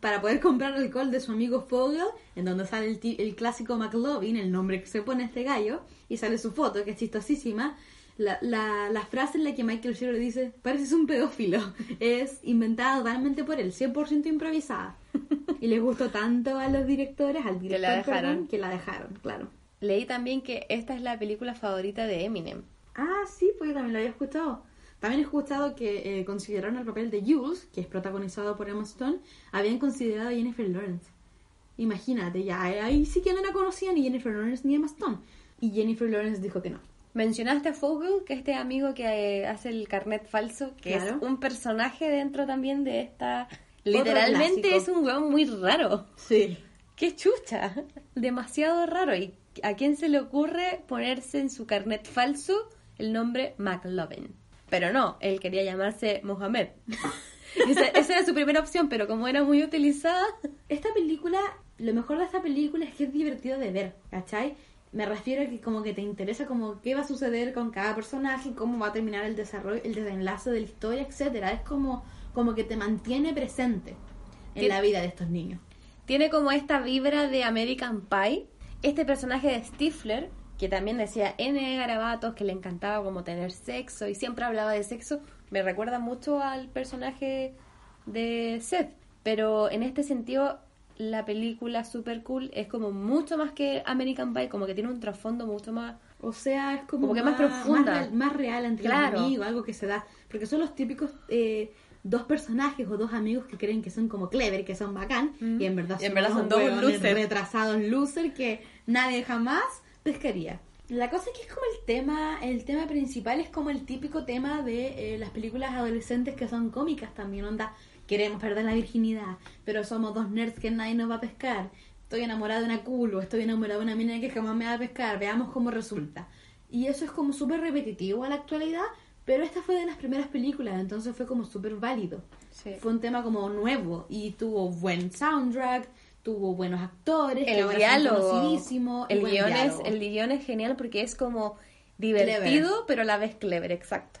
para poder comprar alcohol de su amigo Fogel, en donde sale el, clásico McLovin, el nombre que se pone este gallo, y sale su foto, que es chistosísima. La, la, la frase en la que Michael Cera le dice, pareces un pedófilo, es inventada totalmente por él, 100% improvisada. Y les gustó tanto a los directores, al director, la dejaron. perdón, que la dejaron, claro. Leí también que esta es la película favorita de Eminem. Ah, sí, pues yo también lo había escuchado. También he escuchado que eh, consideraron el papel de Jules, que es protagonizado por Emma Stone, habían considerado a Jennifer Lawrence. Imagínate, ya eh, ahí sí que no la conocían ni Jennifer Lawrence ni Emma Stone. Y Jennifer Lawrence dijo que no. Mencionaste a Fogel, que este amigo que eh, hace el carnet falso, que Claro. es un personaje dentro también de esta... Literalmente es un weón muy raro. Sí. ¡Qué chucha! Demasiado raro. ¿Y a quién se le ocurre ponerse en su carnet falso el nombre McLovin? Pero no, él quería llamarse Mohamed. esa, esa era su primera opción, pero como era muy utilizada, Esta película, lo mejor de esta película es que es divertido de ver, ¿cachai? Me refiero a que como que te interesa como qué va a suceder con cada personaje, cómo va a terminar el desarrollo, el desenlace de la historia, etcétera. Es como, como que te mantiene presente en la vida de estos niños. tiene como esta vibra de American Pie. Este personaje de Stifler, que también decía N garabatos, que le encantaba como tener sexo y siempre hablaba de sexo, me recuerda mucho al personaje de Seth. Pero en este sentido, la película Super Cool es como mucho más que American Pie, como que tiene un trasfondo mucho más... O sea, es como, Como que más profunda. Más real, más real entre Claro. los amigos, algo que se da. Porque son los típicos eh, dos personajes o dos amigos que creen que son como clever, que son bacán, y en verdad Y en son, verdad son dos losers. retrasados loser que nadie jamás pescaría. La cosa es que es como el tema, el tema principal es como el típico tema de eh, las películas adolescentes que son cómicas también, onda, queremos perder la virginidad, pero somos dos nerds que nadie nos va a pescar, estoy enamorada de una culo, estoy enamorada de una mina que jamás me va a pescar, veamos cómo resulta. Y eso es como súper repetitivo a la actualidad, pero esta fue de las primeras películas, entonces fue como súper válido. Sí. Fue un tema como nuevo y tuvo buen soundtrack, tuvo buenos actores, que el son diálogo. El guion, es, el guion es genial porque es como divertido, pero a la vez clever, exacto.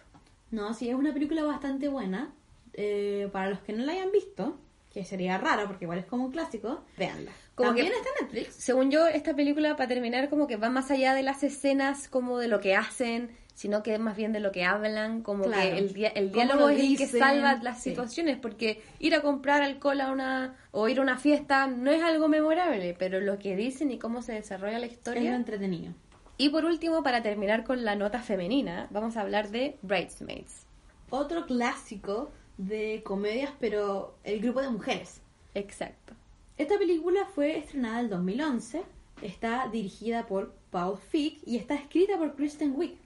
No, sí, es una película bastante buena. Eh, para los que no la hayan visto, que sería raro porque igual es como un clásico, véanla. Como También que- está en Netflix. Según yo, esta película, para terminar, como que va más allá de las escenas, como de lo que hacen, sino que más bien de lo que hablan, como Claro. que el, el diálogo lo es el que salva las sí. situaciones, porque ir a comprar alcohol a una, o ir a una fiesta no es algo memorable, pero lo que dicen y cómo se desarrolla la Es lo historia. entretenido. Y por último, para terminar con la nota femenina, vamos a hablar de Bridesmaids. Otro clásico de comedias, pero el grupo de mujeres. Exacto. Esta película fue estrenada en 2011, está dirigida por Paul Feig y está escrita por Kristen Wiig.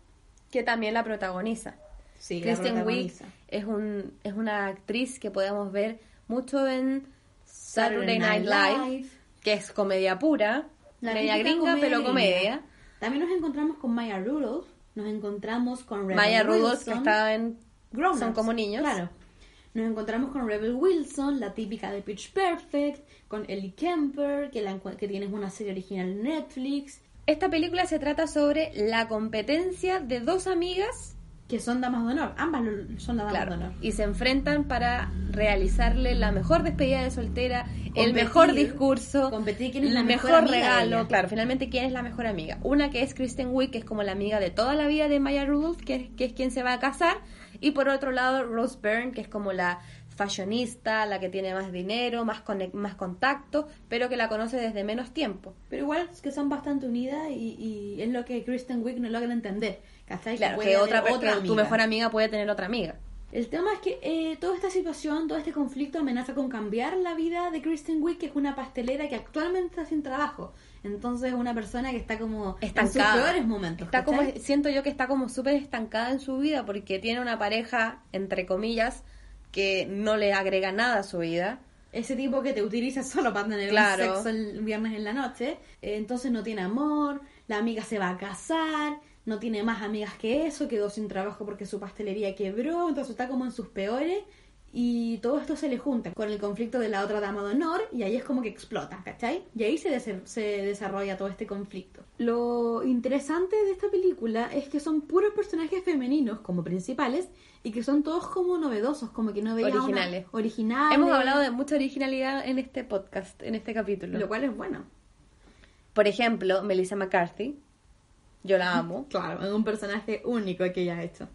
Que también la protagoniza. Sí, Kristen Wiig es, un, es una actriz que podemos ver mucho en Saturday Saturday Night Night Live, Live. que es comedia pura, La media gringa, pero gringa. comedia. También nos encontramos con Maya Rudolph, nos encontramos con Rebel Maya Rudolph, que estaba en Grown Son como niños. Claro. Nos encontramos con Rebel Wilson, la típica de Pitch Perfect, con Ellie Kemper, que, la, que tienes una serie original en Netflix, Esta película se trata sobre la competencia de dos amigas que son damas de honor. Ambas son damas Claro, de honor. y se enfrentan para realizarle la mejor despedida de soltera, el mejor discurso, competir quién es la mejor, mejor regalo, claro, finalmente quién es la mejor amiga. Una que es Kristen Wiig, que es como la amiga de toda la vida de Maya Rudolph, que, que es quien se va a casar, y por otro lado Rose Byrne, que es como la fashionista, la que tiene más dinero, más, conec- más contacto, pero que la conoce desde menos tiempo. Pero igual es que son bastante unidas y, y es lo que Kristen Wiig no logra entender. ¿cachai? Claro, puede que, otra, que tu mejor amiga puede tener otra amiga. El tema es que eh, toda esta situación, todo este conflicto amenaza con cambiar la vida de Kristen Wiig, que es una pastelera que actualmente está sin trabajo. Entonces es una persona que está como en sus estancada. peores momentos. Está como, ¿cachai? siento yo que está como súper estancada en su vida porque tiene una pareja, entre comillas, que no le agrega nada a su vida. Ese tipo que te utiliza solo para tener Claro. un sexo el viernes en la noche. Eh, entonces no tiene amor, la amiga se va a casar, no tiene más amigas que eso, quedó sin trabajo porque su pastelería quebró, entonces está como en sus peores. Y todo esto se le junta con el conflicto de la otra dama de honor y ahí es como que explota, ¿cachai? Y ahí se, des- se desarrolla todo este conflicto. Lo interesante de esta película es que son puros personajes femeninos como principales y que son todos como novedosos, como que no veía una- Originales. originales. Hemos hablado de mucha originalidad en este podcast, en este capítulo. Lo cual es bueno. Por ejemplo, Melissa McCarthy. Yo la amo. Claro, es un personaje único que ella ha hecho.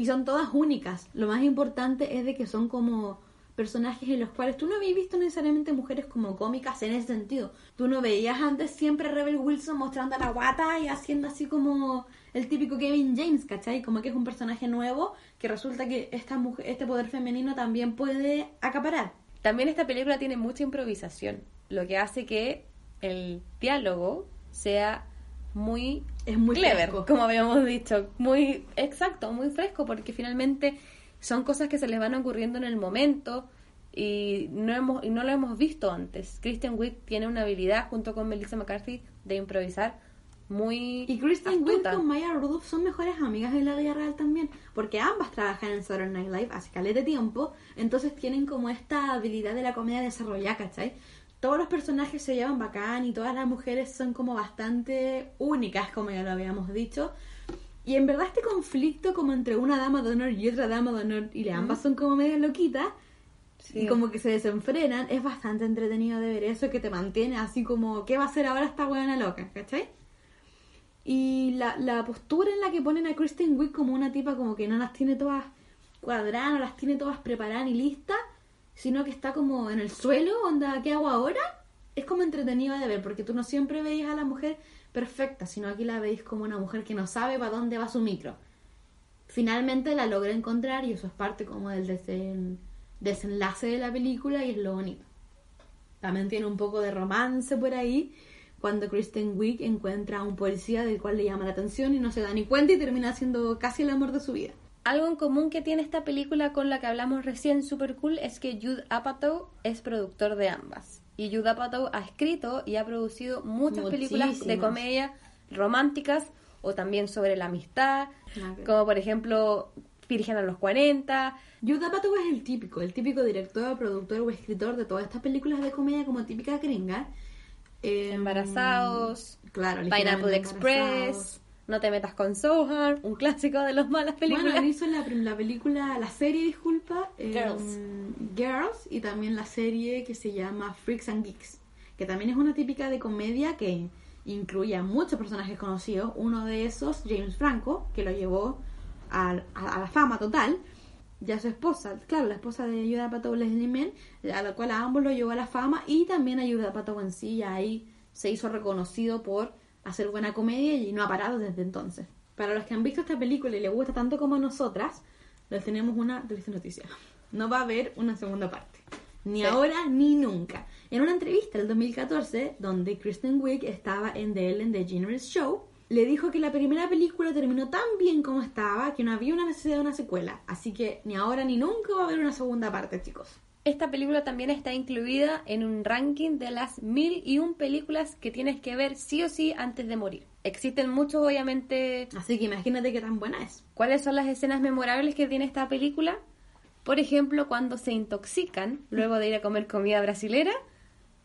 Y son todas únicas. Lo más importante es de que son como personajes en los cuales tú no habías visto necesariamente mujeres como cómicas en ese sentido. Tú no veías antes siempre a Rebel Wilson mostrando la guata y haciendo así como el típico Kevin James, ¿cachai? Como que es un personaje nuevo que resulta que esta mujer, este poder femenino también puede acaparar. También esta película tiene mucha improvisación, lo que hace que el diálogo sea muy Es muy clever, fresco. como habíamos dicho, muy exacto, muy fresco, porque finalmente son cosas que se les van ocurriendo en el momento y no hemos y no lo hemos visto antes. Kristen Wiig tiene una habilidad junto con Melissa McCarthy de improvisar muy Y Kristen Wiig con Maya Rudolph son mejores amigas en la vida real también, porque ambas trabajan en Saturday Night Live hace caleta de tiempo, entonces tienen como esta habilidad de la comedia desarrollada, ¿cachai? Todos los personajes se llevan bacán y todas las mujeres son como bastante únicas, como ya lo habíamos dicho. Y en verdad este conflicto como entre una dama de honor y otra dama de honor, y ambas son como medio loquitas, Sí. y como que se desenfrenan, es bastante entretenido de ver eso que te mantiene así como, ¿qué va a hacer ahora esta huevona loca? ¿Cachai? Y la, la postura en la que ponen a Kristen Wiig como una tipa como que no las tiene todas cuadradas, no las tiene todas preparadas y listas, sino que está como en el suelo, onda, ¿qué hago ahora? Es como entretenido de ver, porque tú no siempre veis a la mujer perfecta, sino aquí la veis como una mujer que no sabe para dónde va su micro. Finalmente la logra encontrar y eso es parte como del desen- desenlace de la película y es lo bonito. También tiene un poco de romance por ahí cuando Kristen Wiig encuentra a un policía del cual le llama la atención y no se da ni cuenta y termina siendo casi el amor de su vida. Algo en común que tiene esta película con la que hablamos recién, super cool, es que Jude Apatow es productor de ambas. Y Jude Apatow ha escrito y ha producido muchas películas de comedia románticas o también sobre la amistad, como por ejemplo Virgen a los 40. Jude Apatow es el típico, el típico director, productor o escritor de todas estas películas de comedia como típica gringa. Eh, Embarazados, Claro, Pineapple Express. No te metas con Sohan, un clásico de las malas películas. Bueno, él hizo la, la película, la serie, disculpa, eh, Girls. Girls, y también la serie que se llama Freaks and Geeks, que también es una típica de comedia que incluye a muchos personajes conocidos. Uno de esos, James Franco, que lo llevó a, a- a la fama total. Ya su esposa, claro, la esposa de Ayuda Pato Leslie Mann, a la cual a ambos lo llevó a la fama y también Ayuda Pato en sí, ya ahí se hizo reconocido por hacer buena comedia y no ha parado desde entonces. Para los que han visto esta película y les gusta tanto como a nosotras, les tenemos una triste noticia. No va a haber una segunda parte. Ni Sí. ahora ni nunca. En una entrevista del 2014, donde Kristen Wiig estaba en The Ellen DeGeneres Show, le dijo que la primera película terminó tan bien como estaba que no había una necesidad de una secuela. Así que ni ahora ni nunca va a haber una segunda parte, chicos. Esta película también está incluida en un ranking de las mil y un películas que tienes que ver sí o sí antes de morir. Existen muchos, obviamente. Así que imagínate qué tan buena es. ¿Cuáles son las escenas memorables que tiene esta película? Por ejemplo, cuando se intoxican luego de ir a comer comida brasilera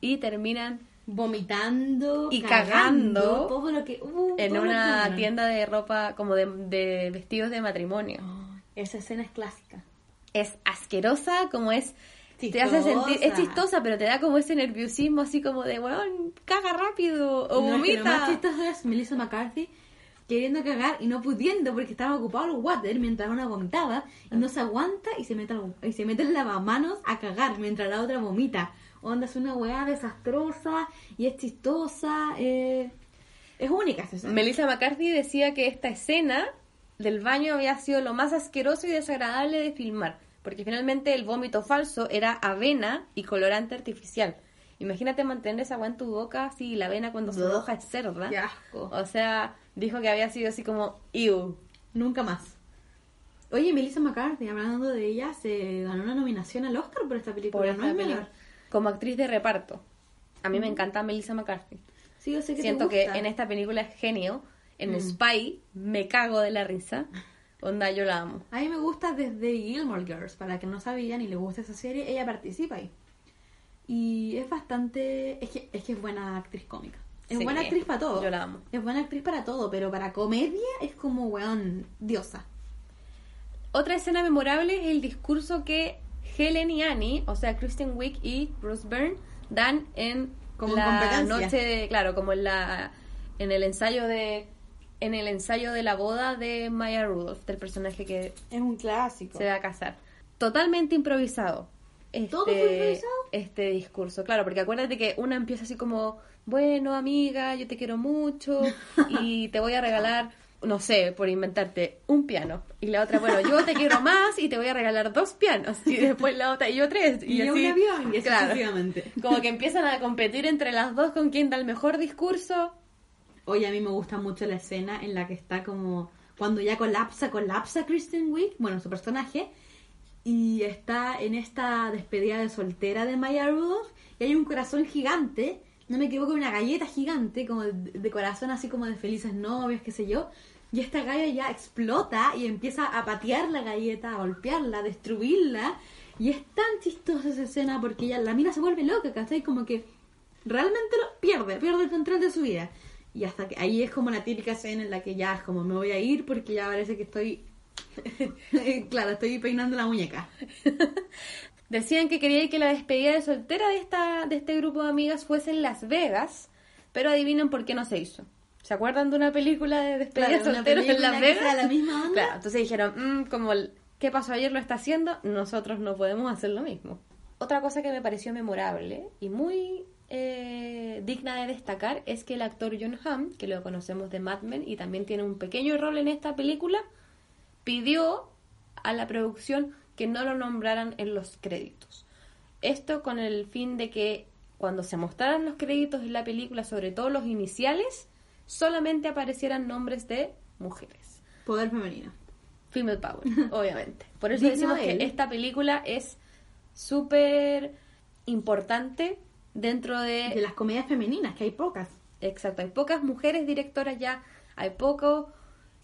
y terminan Vomitando Y cagando todo lo que. uh, en todo lo que una tienda de ropa como de, de vestidos de matrimonio. Oh, esa escena es clásica. Es asquerosa, como es... Te hace sentir... Es chistosa, pero te da como ese nerviosismo así como de, weón, caga rápido o No, que lo más vomita. chistoso es Melissa McCarthy queriendo cagar y no pudiendo porque estaba ocupado el water mientras una vomitaba y no se aguanta y se mete, al- y se mete el lavamanos a cagar mientras la otra vomita. Onda es una weá desastrosa y es chistosa. eh, es única esa escena. Melissa McCarthy decía que esta escena del baño había sido lo más asqueroso y desagradable de filmar, porque finalmente el vómito falso era avena y colorante artificial. Imagínate mantener esa agua en tu boca así, la avena cuando se moja es cerda. Qué asco. O sea, dijo que había sido así como, ew. Nunca más. Oye, Melissa McCarthy, hablando de ella, se ganó una nominación al Oscar por esta película. Por no esta es película. menor. Como actriz de reparto. A mí me encanta Melissa McCarthy. Sí, yo sé que te Siento que gusta. en esta película es genio. En Mm. Spy me cago de la risa. Onda, yo la amo. A mí me gusta desde Gilmore Girls, para que no sabían y le gusta esa serie, ella participa ahí. Y es bastante... Es que es, que es buena actriz cómica. Es Sí, buena actriz para todo. yo la amo. Es buena actriz para todo, pero para comedia es como, weón, diosa. Otra escena memorable es el discurso que Helen y Annie, o sea, Kristen Wiig y Bruce Byrne, dan en Como la noche de, claro, como en la en el ensayo de en el ensayo de la boda de Maya Rudolph, del personaje que Es un clásico. se va a casar. Totalmente improvisado. Este, ¿Todo fue improvisado? Este discurso, claro, porque acuérdate que una empieza así como, bueno, amiga, yo te quiero mucho y te voy a regalar, no sé, por inventarte, un piano. Y la otra, bueno, yo te quiero más y te voy a regalar dos pianos. Y después la otra, y yo tres. Y, Y, un así, avión, y claro. Como que empiezan a competir entre las dos con quién da el mejor discurso. Oye, a mí me gusta mucho la escena en la que está como cuando ya colapsa, colapsa Kristen Wiig, bueno, su personaje, y está en esta despedida de soltera de Maya Rudolph, y hay un corazón gigante, no me equivoco, una galleta gigante, como de, corazón así como de felices novios, qué sé yo, y esta galla ya explota y empieza a patear la galleta, a golpearla, a destruirla, y es tan chistosa esa escena porque ya la mina se vuelve loca, ¿cachai? Como que realmente lo pierde, pierde el control de su vida. Y hasta que ahí es como la típica escena en la que ya es como me voy a ir porque ya parece que estoy. claro, estoy peinando la muñeca. Decían que querían que la despedida de soltera de, esta, de este grupo de amigas fuese en Las Vegas, pero adivinen por qué no se hizo. ¿Se acuerdan de una película de despedida de Claro, una solteros en Las que Vegas? la misma onda. Claro, entonces dijeron, "Mm, como el ¿qué pasó ayer lo está haciendo? Nosotros no podemos hacer lo mismo. Otra cosa que me pareció memorable y muy eh, digna de destacar es que el actor John Hamm, que lo conocemos de Mad Men y también tiene un pequeño rol en esta película, pidió a la producción que no lo nombraran en los créditos. Esto con el fin de que cuando se mostraran los créditos en la película, sobre todo los iniciales, solamente aparecieran nombres de mujeres. Poder femenino. Female Power, obviamente. Por eso decimos de que esta película es súper importante dentro de... De las comedias femeninas, que hay pocas. Exacto, hay pocas mujeres directoras ya, hay poco,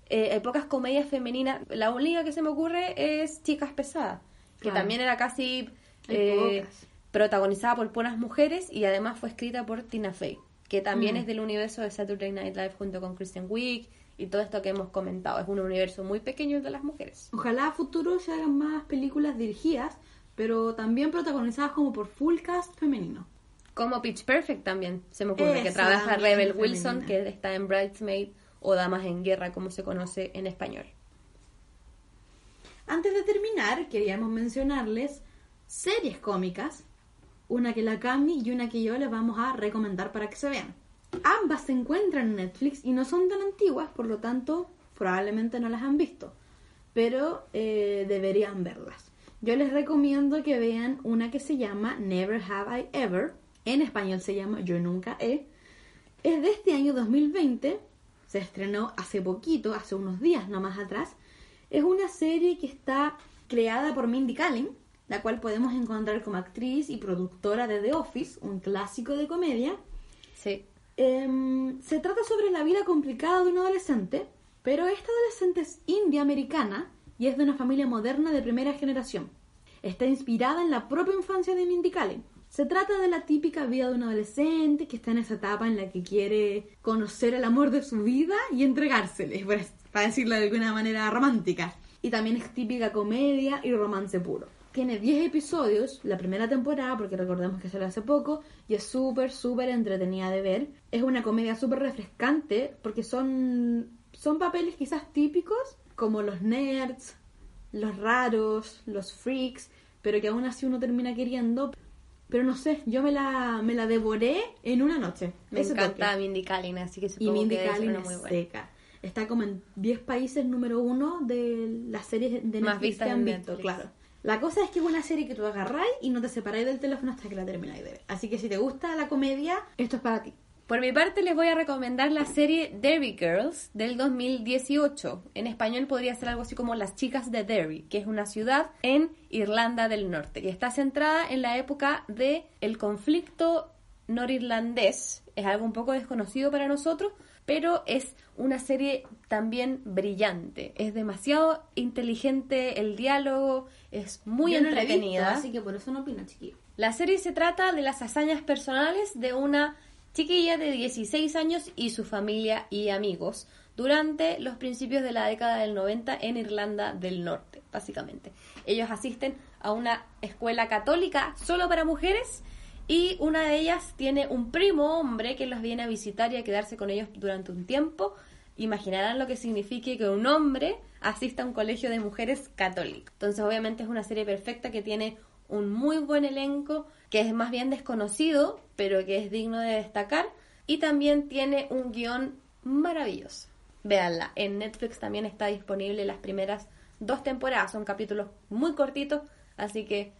eh, hay pocas comedias femeninas. La única que se me ocurre es Chicas Pesadas, que Claro. también era casi eh, protagonizada por buenas mujeres y además fue escrita por Tina Fey, que también Mm. es del universo de Saturday Night Live junto con Kristen Wiig y todo esto que hemos comentado. Es un universo muy pequeño el de las mujeres. Ojalá a futuro se hagan más películas dirigidas, pero también protagonizadas como por full cast femenino. Como Pitch Perfect también se me ocurre, que trabaja Rebel Wilson, femenina. que está en Bridesmaid o Damas en Guerra, como se conoce en español. Antes de terminar, queríamos mencionarles series cómicas, una que la Cami y una que yo les vamos a recomendar para que se vean. Ambas se encuentran en Netflix y no son tan antiguas, por lo tanto, probablemente no las han visto, pero eh, deberían verlas. Yo les recomiendo que vean una que se llama Never Have I Ever, en español se llama Yo Nunca He. Es de este año 2020, se estrenó hace poquito, hace unos días nomás atrás. Es una serie que está creada por Mindy Kaling, la cual podemos encontrar como actriz y productora de The Office, un clásico de comedia. Sí. Em, se trata sobre la vida complicada de un adolescente, pero esta adolescente es india-americana y es de una familia moderna de primera generación. Está inspirada en la propia infancia de Mindy Kaling. Se trata de la típica vida de un adolescente que está en esa etapa en la que quiere conocer el amor de su vida y entregársele, para- decirlo de alguna manera romántica. Y también es típica comedia y romance puro. Tiene 10 episodios, la primera temporada, porque recordemos que salió hace poco, y es súper, súper entretenida de ver. Es una comedia súper refrescante, porque son, son papeles quizás típicos, como los nerds, los raros, los freaks, pero que aún así uno termina queriendo. Pero no sé, yo me la, me la devoré en una noche. Me Ese encanta. Mindy Kaling, así que Y supongo Mindy que Kaling una es muy buena. seca. Está como en 10 países número uno de las series de Netflix Más vistas que han visto, claro. La cosa es que es una serie que tú agarráis y no te separáis del teléfono hasta que la termináis de ver. Así que si te gusta la comedia, esto es para ti. Por mi parte les voy a recomendar la serie Derry Girls del 2018. En español podría ser algo así como Las chicas de Derry, que es una ciudad en Irlanda del Norte y está centrada en la época de el conflicto norirlandés. Es algo un poco desconocido para nosotros, pero es una serie también brillante. Es demasiado inteligente el diálogo, es muy Yo no la he visto, entretenida. así que por eso no opino, chiquillo. La serie se trata de las hazañas personales de una chiquilla de 16 años y su familia y amigos durante los principios de la década del 90 en Irlanda del Norte, básicamente. Ellos asisten a una escuela católica solo para mujeres y una de ellas tiene un primo hombre que los viene a visitar y a quedarse con ellos durante un tiempo. Imaginarán lo que signifique que un hombre asista a un colegio de mujeres católico. Entonces, obviamente, es una serie perfecta que tiene un muy buen elenco, que es más bien desconocido, pero que es digno de destacar. Y también tiene un guion maravilloso. Véanla, en Netflix también está disponible las primeras dos temporadas, son capítulos muy cortitos, así que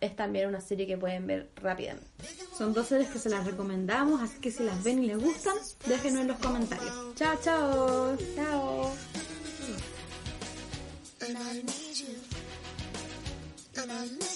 es también una serie que pueden ver rápidamente. Son dos series que se las recomendamos, así que si las ven y les gustan, déjenos en los comentarios. Chao, chao. Chao. and I need you, and I miss